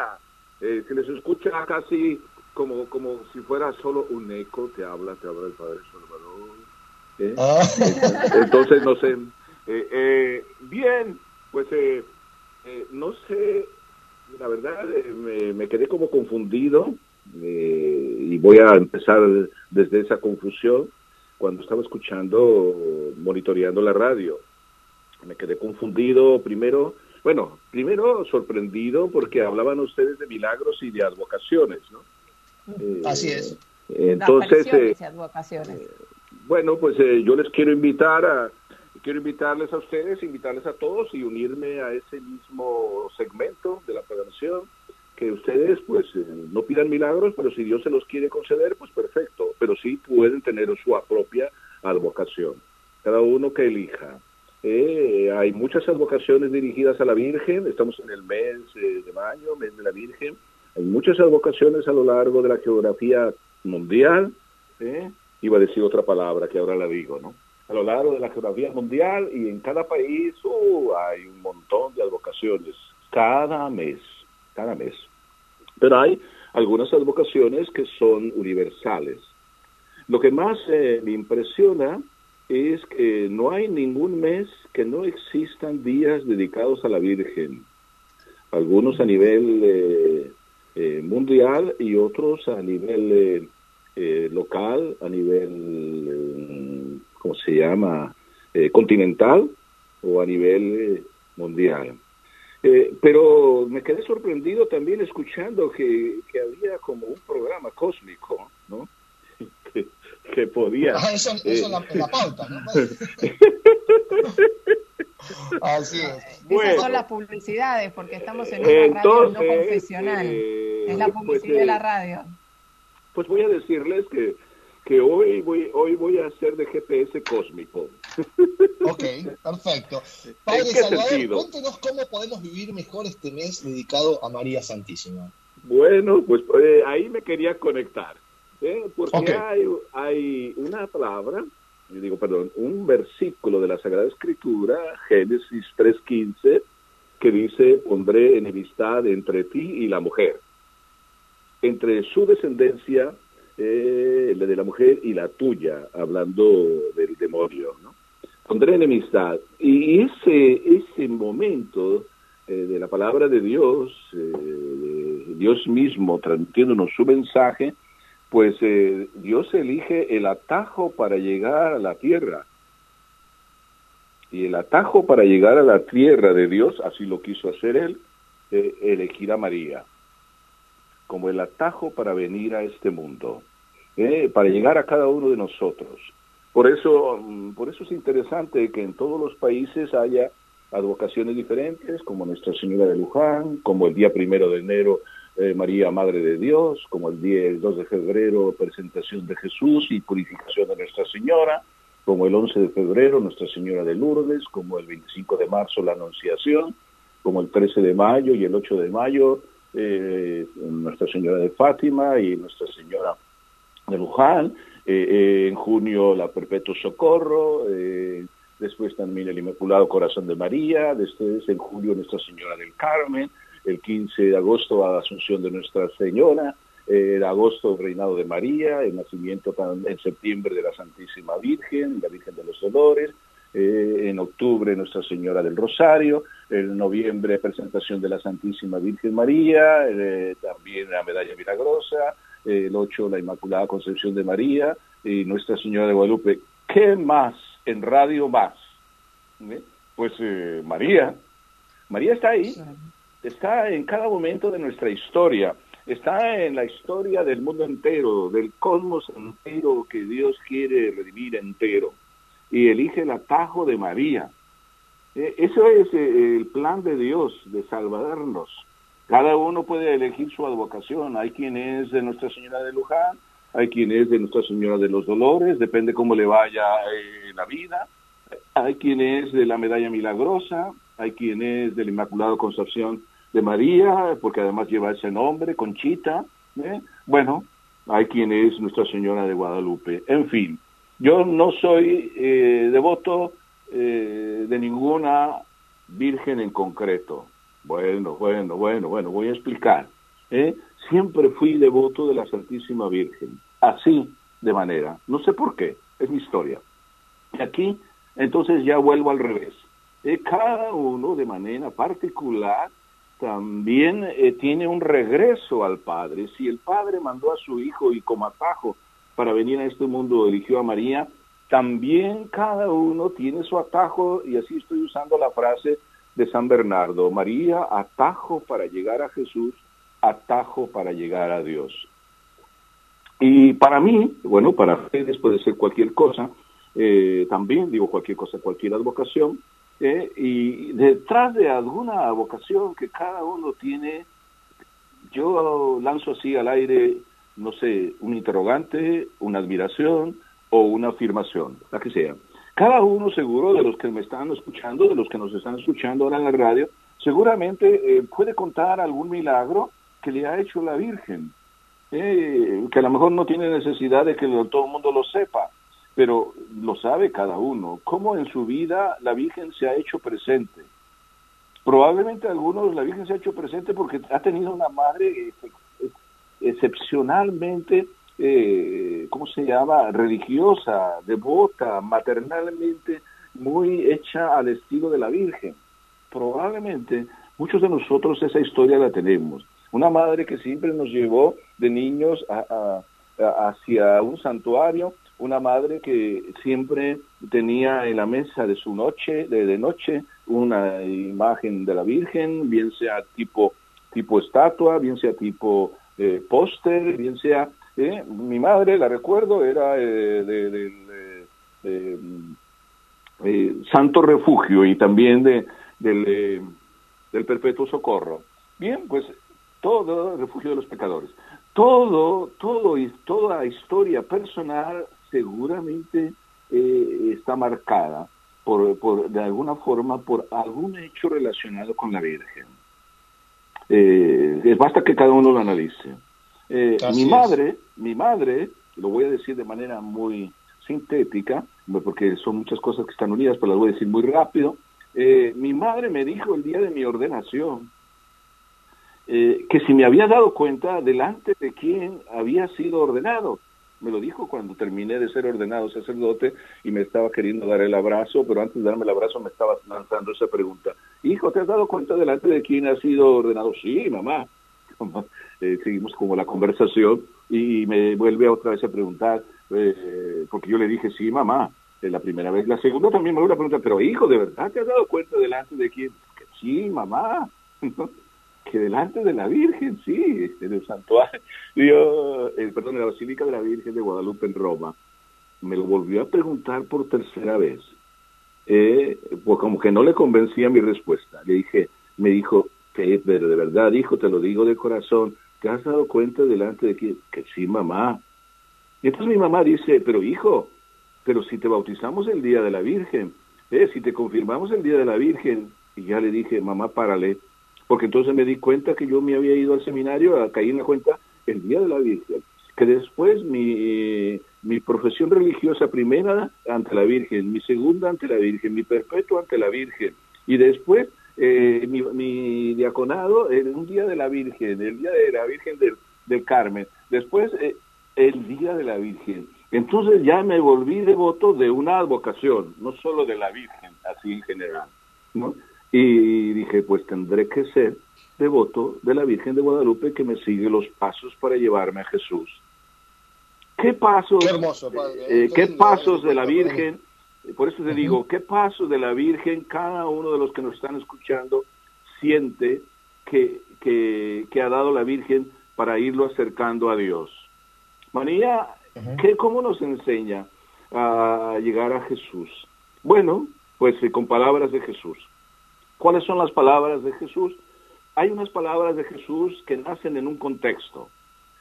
buena. Eh, se les escucha casi como, como si fuera solo un eco, te habla, te habla el Padre Salvador. ¿eh? Ah. Entonces, no sé. Eh, eh, bien, pues no sé, la verdad me, me, quedé como confundido y voy a empezar desde esa confusión cuando estaba escuchando, monitoreando la radio. Me quedé confundido primero bueno, primero sorprendido porque hablaban ustedes de milagros y de advocaciones, ¿no? Eh, Así es. Entonces, eh, eh, bueno, pues yo les quiero invitar a, quiero invitarles a ustedes, invitarles a todos y unirme a ese mismo segmento de la programación, que ustedes pues no pidan milagros, pero si Dios se los quiere conceder, pues perfecto, pero sí pueden tener su propia advocación, cada uno que elija. Eh, hay muchas advocaciones dirigidas a la Virgen, estamos en el mes eh, de mayo, mes de la Virgen, hay muchas advocaciones a lo largo de la geografía mundial, eh, iba a decir otra palabra que ahora la digo, ¿no? A lo largo de la geografía mundial y en cada país uh, hay un montón de advocaciones, cada mes, cada mes. Pero hay algunas advocaciones que son universales. Lo que más me impresiona es que no hay ningún mes que no existan días dedicados a la Virgen. Algunos a nivel eh, eh, mundial y otros a nivel eh, local, a nivel, ¿cómo se llama?, continental o a nivel mundial. pero me quedé sorprendido también escuchando que, había como un programa cósmico. Ah, eso, es la, eh, pauta, ¿no? Así es. Esas son las publicidades, porque estamos en una radio no confesional. Eh, es la pues, publicidad de la eh, radio. Pues voy a decirles que, que hoy voy hoy voy a hacer de GPS cósmico. Ok, perfecto. Padre Salvador, cuéntenos cómo podemos vivir mejor este mes dedicado a María Santísima. Bueno, pues ahí me quería conectar. ¿Eh? porque hay, hay una palabra, digo, perdón, un versículo de la Sagrada Escritura, Génesis 3.15, que dice, pondré enemistad entre ti y la mujer, entre su descendencia, eh, la de la mujer y la tuya, hablando del demonio, ¿no? Pondré enemistad. Y ese, ese momento eh, de la palabra de Dios, Dios mismo transmitiéndonos su mensaje, pues eh, Dios elige el atajo para llegar a la tierra. Y el atajo para llegar a la tierra de Dios, así lo quiso hacer él, eh, elegir a María como el atajo para venir a este mundo, eh, para llegar a cada uno de nosotros. Por eso, mm, por eso es interesante que en todos los países haya advocaciones diferentes, como Nuestra Señora de Luján, como el día primero de enero eh, María Madre de Dios, como el día el 2 de febrero, presentación de Jesús y purificación de Nuestra Señora, como el 11 de febrero, Nuestra Señora de Lourdes, como el 25 de marzo, la Anunciación, como el 13 de mayo y el 8 de mayo, eh, Nuestra Señora de Fátima y Nuestra Señora de Luján, eh, en junio la Perpetuo Socorro, después también el Inmaculado Corazón de María, después en julio Nuestra Señora del Carmen, el 15 de agosto a la Asunción de Nuestra Señora, en agosto el reinado de María, el nacimiento en septiembre de la Santísima Virgen, la Virgen de los Dolores, eh, en octubre Nuestra Señora del Rosario, en noviembre presentación de la Santísima Virgen María, eh, también la Medalla Milagrosa, el 8 la Inmaculada Concepción de María y Nuestra Señora de Guadalupe. ¿Qué más en radio más? ¿Eh? Pues María. María está ahí está en cada momento de nuestra historia, está en la historia del mundo entero, del cosmos entero que Dios quiere redimir entero, y elige el atajo de María. E, eso es eh, el plan de Dios, de salvarnos. Cada uno puede elegir su advocación. Hay quien es de Nuestra Señora de Luján, hay quien es de Nuestra Señora de los Dolores, depende cómo le vaya eh, la vida. Hay quien es de la Medalla Milagrosa, hay quien es del Inmaculado Concepción de María, porque además lleva ese nombre, Conchita. ¿eh? Bueno, hay quien es Nuestra Señora de Guadalupe. En fin, yo no soy eh, devoto eh, de ninguna virgen en concreto. Bueno, bueno, bueno, bueno, voy a explicar. ¿eh? Siempre fui devoto de la Santísima Virgen, así de manera, no sé por qué, es mi historia. Y aquí, entonces ya vuelvo al revés. cada uno de manera particular también eh, tiene un regreso al Padre. Si el Padre mandó a su Hijo y como atajo para venir a este mundo eligió a María, también cada uno tiene su atajo y así estoy usando la frase de San Bernardo, María, atajo para llegar a Jesús, atajo para llegar a Dios. Y para mí, bueno, para ustedes puede ser cualquier cosa, eh, también digo cualquier cosa, cualquier advocación, eh, y detrás de alguna vocación que cada uno tiene, yo lanzo así al aire, no sé, un interrogante, una admiración o una afirmación, la que sea. Cada uno seguro de los que me están escuchando, de los que nos están escuchando ahora en la radio, seguramente eh, puede contar algún milagro que le ha hecho la Virgen, eh, que a lo mejor no tiene necesidad de que todo el mundo lo sepa, pero lo sabe cada uno, cómo en su vida la Virgen se ha hecho presente. Probablemente algunos la Virgen se ha hecho presente porque ha tenido una madre excepcionalmente eh, ¿cómo se llama?, religiosa, devota, maternalmente muy hecha al estilo de la Virgen. Probablemente muchos de nosotros esa historia la tenemos. Una madre que siempre nos llevó de niños hacia un santuario, una madre que siempre tenía en la mesa de su noche, de, noche, una imagen de la Virgen, bien sea tipo, tipo estatua, bien sea tipo eh, póster, bien sea mi madre, la recuerdo, era eh, de, eh, Santo Refugio y también de, del, eh, del Perpetuo Socorro. Bien, pues todo refugio de los pecadores. Todo, todo y toda historia personal seguramente está marcada por, por, de alguna forma por algún hecho relacionado con la Virgen. basta que cada uno lo analice. Eh, mi madre, mi madre, lo voy a decir de manera muy sintética, porque son muchas cosas que están unidas, pero las voy a decir muy rápido. Eh, mi madre me dijo el día de mi ordenación eh, que si me había dado cuenta delante de quién había sido ordenado. Me lo dijo cuando terminé de ser ordenado sacerdote y me estaba queriendo dar el abrazo, pero antes de darme el abrazo me estaba lanzando esa pregunta. Hijo, ¿te has dado cuenta delante de quién ha sido ordenado? Sí, mamá. Eh, seguimos como la conversación y me vuelve otra vez a preguntar, eh, porque yo le dije, sí, mamá, la primera vez. La segunda también me vuelve a preguntar, pero hijo, ¿de verdad te has dado cuenta delante de quién? sí, mamá, que delante de la Virgen, sí, en el santuario, eh, perdón, en la Basílica de la Virgen de Guadalupe en Roma, me lo volvió a preguntar por tercera vez. pues como que no le convencía mi respuesta. Le dije, me dijo, pero de verdad, hijo, te lo digo de corazón, ¿te has dado cuenta delante de que, que sí, mamá? Y entonces mi mamá dice, pero hijo, pero si te bautizamos el día de la Virgen, eh, si te confirmamos el día de la Virgen, y ya le dije, mamá, párale, porque entonces me di cuenta que yo me había ido al seminario, caí en la cuenta el día de la Virgen, que después mi, mi profesión religiosa primera ante la Virgen, mi segunda ante la Virgen, mi perpetuo ante la Virgen, y después eh, mi, diaconado en un día de la Virgen, el día de la Virgen del, Carmen, después eh, el día de la Virgen. Entonces ya me volví devoto de una advocación, no solo de la Virgen, así en general. ¿no? Y dije, pues tendré que ser devoto de la Virgen de Guadalupe que me sigue los pasos para llevarme a Jesús. ¿Qué pasos, qué, eh, ¿qué pasos de la Virgen por eso te digo, ¿qué paso de la Virgen cada uno de los que nos están escuchando siente que, que, ha dado la Virgen para irlo acercando a Dios? María, ¿qué, ¿cómo nos enseña a llegar a Jesús? Bueno, pues eh, con palabras de Jesús. ¿Cuáles son las palabras de Jesús? Hay unas palabras de Jesús que nacen en un contexto.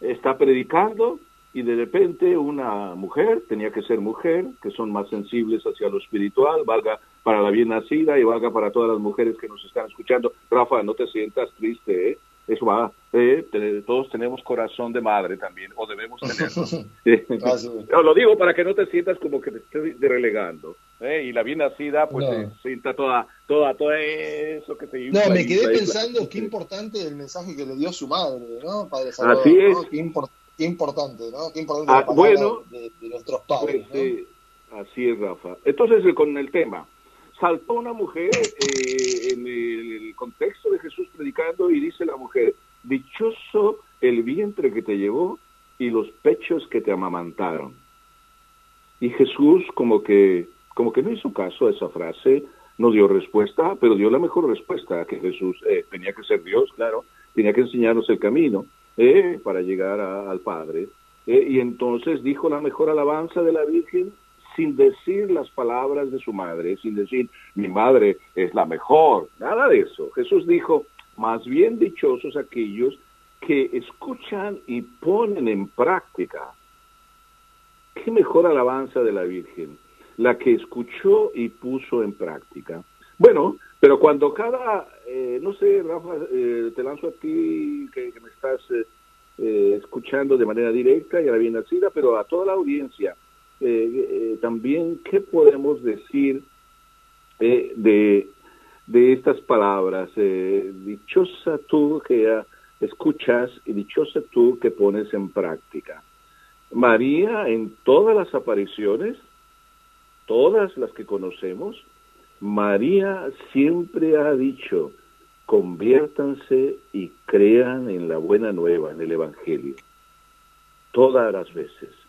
Está predicando y de repente una mujer, tenía que ser mujer, que son más sensibles hacia lo espiritual, valga para la bien nacida y valga para todas las mujeres que nos están escuchando. Rafa, no te sientas triste, ¿eh? Eso va, Eh, todos tenemos corazón de madre también, o debemos tenerlo. no, lo digo para que no te sientas como que te estoy relegando. ¿eh? Y la bien nacida, pues se sienta toda, toda, todo eso que te No, me quedé pensando qué importante el mensaje que le dio su madre, ¿no? Padre Así es. Qué, importante, ¿no? Qué importante ah, bueno, de, nuestros padres. Pues, así es, Rafa. Entonces, con el tema saltó una mujer eh, en el contexto de Jesús predicando y dice la mujer, dichoso el vientre que te llevó y los pechos que te amamantaron. Y Jesús como que, como que no hizo caso a esa frase, no dio respuesta, pero dio la mejor respuesta, que Jesús eh, tenía que ser Dios, claro, tenía que enseñarnos el camino eh, para llegar al Padre. y entonces dijo la mejor alabanza de la Virgen, sin decir las palabras de su madre, sin decir, mi madre es la mejor, nada de eso. Jesús dijo, más bien dichosos aquellos que escuchan y ponen en práctica. ¿Qué mejor alabanza de la Virgen? La que escuchó y puso en práctica. Bueno, pero cuando cada, eh, no sé, Rafa, eh, te lanzo a ti que, me estás eh, escuchando de manera directa y a la bien nacida, pero a toda la audiencia, eh, eh, también qué podemos decir eh, de, de, estas palabras. dichosa tú que escuchas y dichosa tú que pones en práctica. María en todas las apariciones, todas las que conocemos, María siempre ha dicho, conviértanse y crean en la buena nueva, en el Evangelio. Todas las veces.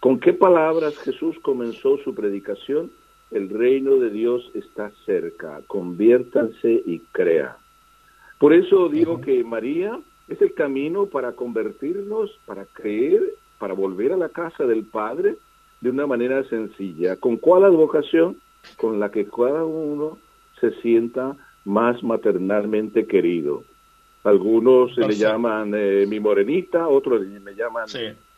¿Con qué palabras Jesús comenzó su predicación? El reino de Dios está cerca, conviértanse y crea. Por eso digo que María es el camino para convertirnos, para creer, para volver a la casa del Padre de una manera sencilla. ¿Con cuál advocación? Con la que cada uno se sienta más maternalmente querido. Algunos se le llaman eh, mi morenita, otros me llaman,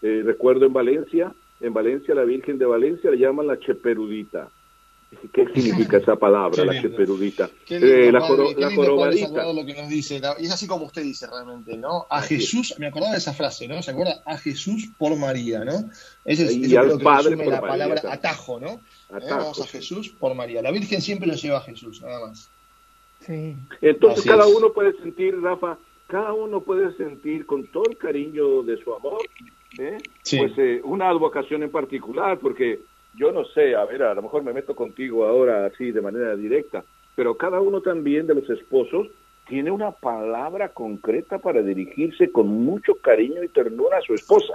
eh, recuerdo en Valencia, en Valencia, la Virgen de Valencia le llaman la cheperudita. ¿Qué significa esa palabra, la cheperudita? Eh, la, jorobadita. Lo que nos dice, y es así como usted dice realmente, ¿no? A Jesús, me acordaba de esa frase, ¿no? ¿Se acuerda? A Jesús por María, ¿no? Ese es, y al Padre por la palabra atajo, ¿no? Vamos a Jesús por María. La Virgen siempre lo lleva a Jesús, nada más. Sí. Entonces cada uno puede sentir, Rafa, cada uno puede sentir con todo el cariño de su amor ¿eh? pues eh, una advocación en particular, porque yo no sé, a ver, a lo mejor me meto contigo ahora así de manera directa, pero cada uno también de los esposos tiene una palabra concreta para dirigirse con mucho cariño y ternura a su esposa.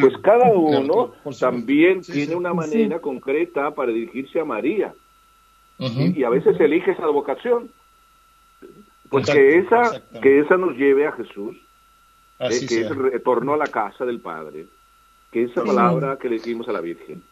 Pues cada uno también tiene una manera concreta para dirigirse a María. y, a veces elige esa vocación. Pues que esa, que esa nos lleve a Jesús eh, que es el retorno a la casa del Padre, que es esa palabra que le dimos a la Virgen.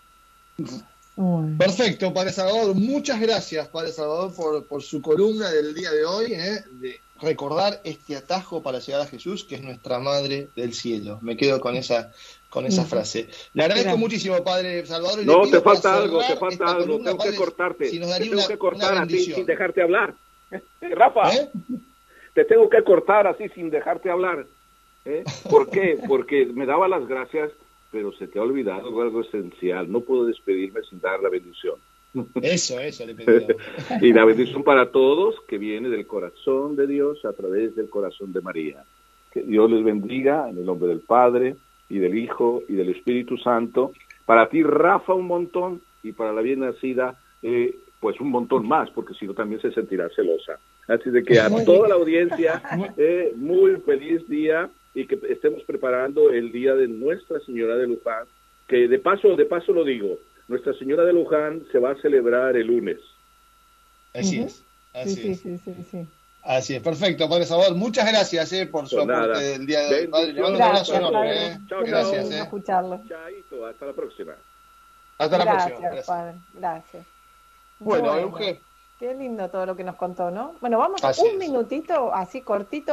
Perfecto, Padre Salvador. Muchas gracias, Padre Salvador, por, por su columna del día de hoy, eh, de recordar este atajo para llegar a Jesús, que es nuestra Madre del Cielo. Me quedo con esa con esa frase. Le agradezco muchísimo, Padre Salvador. no, te falta algo, te falta algo. tengo que cortarte. te tengo que cortar así sin dejarte hablar. Rafa, ¿Eh? te tengo que cortar así sin dejarte hablar. ¿Eh? ¿Por qué? Porque me daba las gracias, pero se te ha olvidado algo esencial. No puedo despedirme sin dar la bendición. Eso, eso le y la bendición para todos que viene del corazón de Dios a través del corazón de María. Que Dios les bendiga en el nombre del Padre y del Hijo y del Espíritu Santo. Para ti, Rafa, un montón y para la bien nacida, eh, pues un montón más, porque si no también se sentirá celosa. Así de que a toda la audiencia, eh, muy feliz día y que estemos preparando el día de Nuestra Señora de Luján, que de paso, de paso lo digo, Nuestra Señora de Luján se va a celebrar el lunes. Así es, así es. Sí, sí, sí, Así es, perfecto, Padre Salvador. Muchas gracias eh, por su pues aporte del día de hoy. Padre, le mando un abrazo enorme. Eh. Chao, gracias. Eh. escucharlo. Chaito, hasta la próxima. Hasta la próxima. Gracias, Padre. Gracias. Bueno, bueno Euge. Qué lindo todo lo que nos contó, ¿no? Bueno, vamos a un minutito, así cortito.